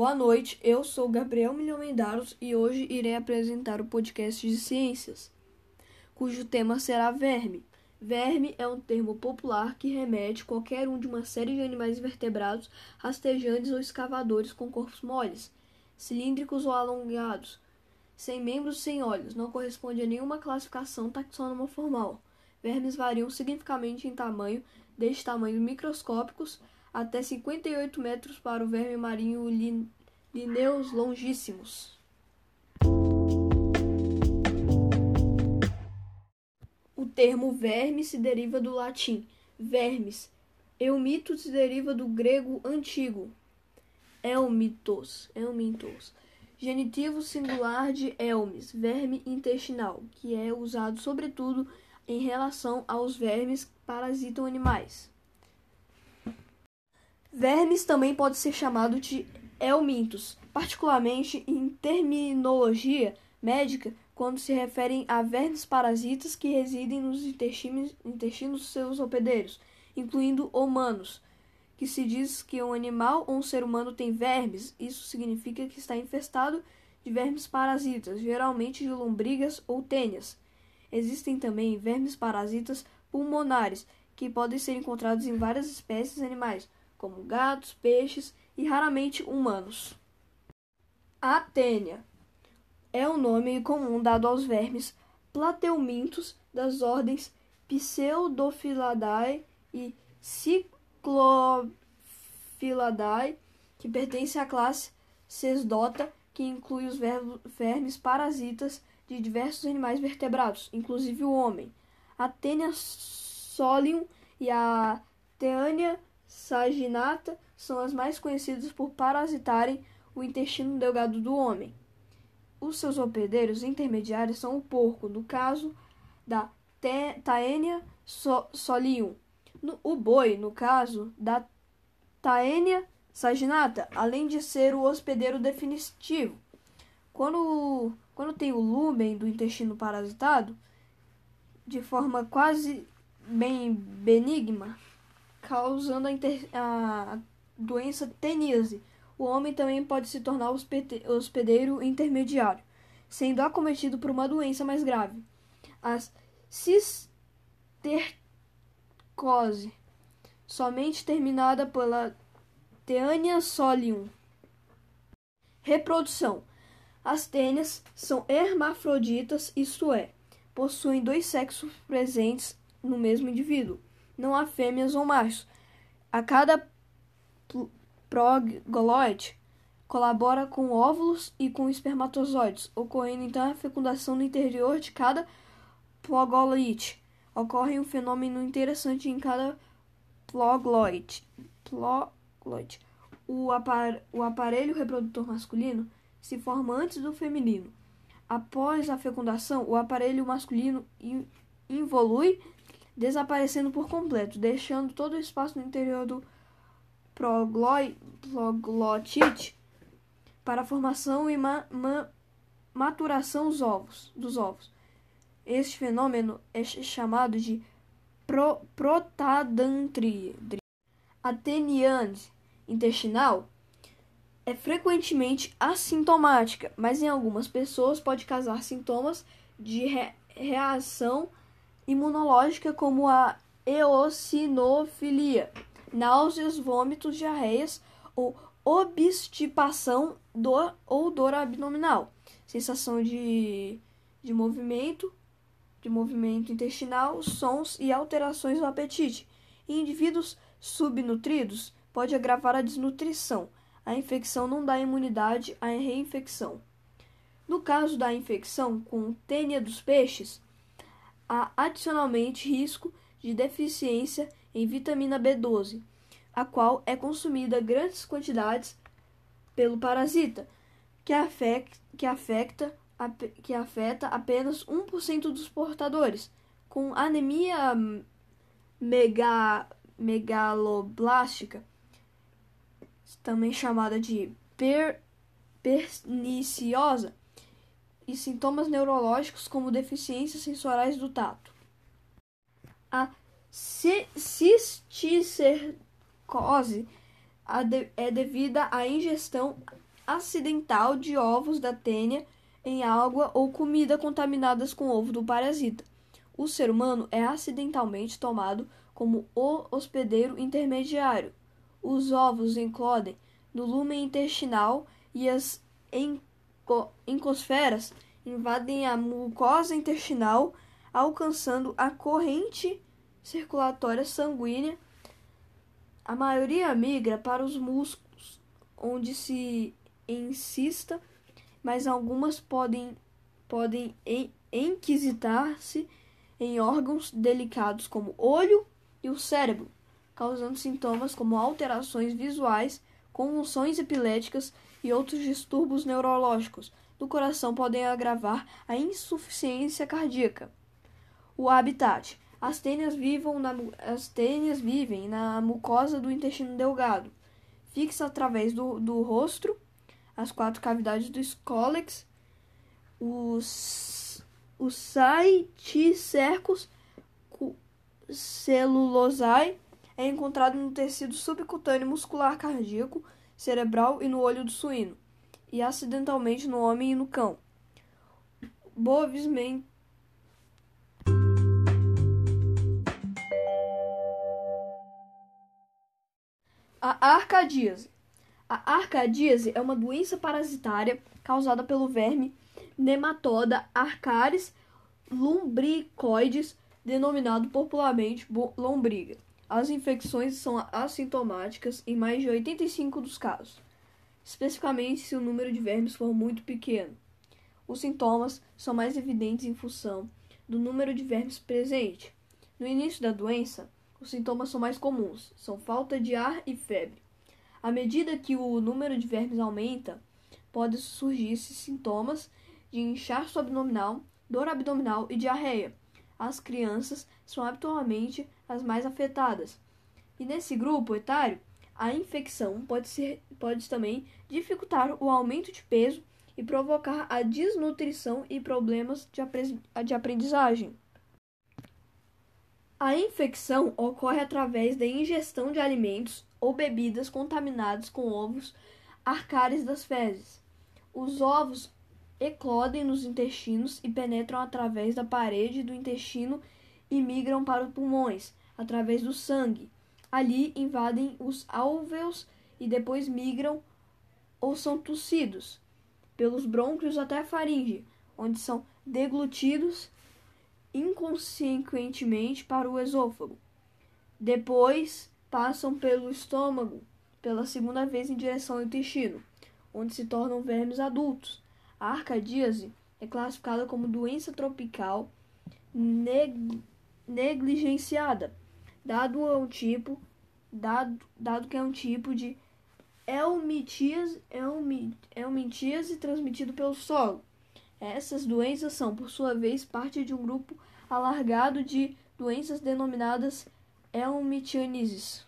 Boa noite, eu sou Gabriel Milhomendaros e hoje irei apresentar o podcast de ciências, cujo tema será verme. Verme é um termo popular que remete qualquer um de uma série de animais vertebrados, rastejantes ou escavadores com corpos moles, cilíndricos ou alongados, sem membros sem olhos, não corresponde a nenhuma classificação taxônoma formal. Vermes variam significativamente em tamanho, desde tamanhos microscópicos até 58 metros para o verme marinho Linneus longíssimos. O termo verme se deriva do latim vermes. Eumito se deriva do grego antigo elmitos, elmitos. Genitivo singular de elmes, verme intestinal, que é usado sobretudo em relação aos vermes que parasitam animais. Vermes também pode ser chamado de helmintos, particularmente em terminologia médica, quando se referem a vermes parasitas que residem nos intestinos, intestinos dos seus hospedeiros, incluindo humanos. Que se diz que um animal ou um ser humano tem vermes, isso significa que está infestado de vermes parasitas, geralmente de lombrigas ou tênias. Existem também vermes parasitas pulmonares, que podem ser encontrados em várias espécies animais, como gatos, peixes e raramente humanos. A é o nome comum dado aos vermes plateumintos das ordens Pseudophylladae e Cyclophylladae, que pertencem à classe Cesdota, que inclui os vermes parasitas de diversos animais vertebrados, inclusive o homem. A solium e a Teania saginata são as mais conhecidas por parasitarem o intestino delgado do homem. Os seus hospedeiros intermediários são o porco, no caso da Taenia solium, o boi, no caso da Taenia saginata, além de ser o hospedeiro definitivo. Quando, quando tem o lúmen do intestino parasitado, de forma quase bem benigna, causando a, inter, a doença teníase. O homem também pode se tornar hospedeiro intermediário, sendo acometido por uma doença mais grave, a cistercose, somente terminada pela Teania solium. Reprodução. As tênias são hermafroditas, isto é, possuem dois sexos presentes no mesmo indivíduo. Não há fêmeas ou machos. A cada progloide colabora com óvulos e com espermatozoides, ocorrendo então a fecundação no interior de cada progloide. Ocorre um fenômeno interessante em cada progloide. O, apar o aparelho reprodutor masculino se forma antes do feminino. Após a fecundação, o aparelho masculino involui, desaparecendo por completo, deixando todo o espaço no interior do proglotite para a formação e ma ma maturação dos ovos, dos ovos. Este fenômeno é chamado de pro protadantria. A teniane intestinal é frequentemente assintomática, mas em algumas pessoas pode causar sintomas de re reação imunológica como a eosinofilia náuseas, vômitos, diarreias ou obstipação dor ou dor abdominal, sensação de, de movimento, de movimento intestinal, sons e alterações no apetite. Em indivíduos subnutridos, pode agravar a desnutrição. A infecção não dá imunidade à reinfecção. No caso da infecção com tênia dos peixes, há adicionalmente risco de deficiência em vitamina B12, a qual é consumida grandes quantidades pelo parasita, que afeta, que afeta, que afeta apenas 1% dos portadores, com anemia mega, megaloblástica, também chamada de per, perniciosa, e sintomas neurológicos como deficiências sensoriais do tato. A cisticercose é devida à ingestão acidental de ovos da tênia em água ou comida contaminadas com ovo do parasita. O ser humano é acidentalmente tomado como o hospedeiro intermediário. Os ovos eclodem no lumen intestinal e as encosferas invadem a mucosa intestinal, alcançando a corrente circulatória sanguínea. A maioria migra para os músculos, onde se insista, mas algumas podem, podem enquisitar-se em órgãos delicados como olho e o cérebro, causando sintomas como alterações visuais, convulsões epiléticas e outros distúrbios neurológicos do coração podem agravar a insuficiência cardíaca. O habitat. As tênias, na, as tênias vivem na mucosa do intestino delgado, fixa através do, do rosto, as quatro cavidades do escólex, os, os saiticercos celulosai é encontrado no tecido subcutâneo muscular cardíaco, cerebral e no olho do suíno, e acidentalmente no homem e no cão. Bovis A arcadíase. A arcadíase é uma doença parasitária causada pelo verme nematoda Arcaris lumbricoides, denominado popularmente lombriga. As infecções são assintomáticas em mais de 85 dos casos, especificamente se o número de vermes for muito pequeno. Os sintomas são mais evidentes em função do número de vermes presente. No início da doença, os sintomas são mais comuns, são falta de ar e febre. À medida que o número de vermes aumenta, podem surgir sintomas de inchaço abdominal, dor abdominal e diarreia. As crianças são habitualmente as mais afetadas. E nesse grupo etário, a infecção pode, ser, pode também dificultar o aumento de peso e provocar a desnutrição e problemas de, de aprendizagem. A infecção ocorre através da ingestão de alimentos ou bebidas contaminados com ovos arcários das fezes. Os ovos eclodem nos intestinos e penetram através da parede do intestino e migram para os pulmões, através do sangue. Ali invadem os alvéolos e depois migram ou são tossidos pelos brônquios até a faringe, onde são deglutidos inconscientemente para o esôfago. Depois passam pelo estômago pela segunda vez em direção ao intestino, onde se tornam vermes adultos. A arcadíase é classificada como doença tropical neg negligenciada dado é um tipo dado, dado que é um tipo de helmintíase, helmintíase transmitido pelo solo. Essas doenças são, por sua vez, parte de um grupo alargado de doenças denominadas helmintianeses.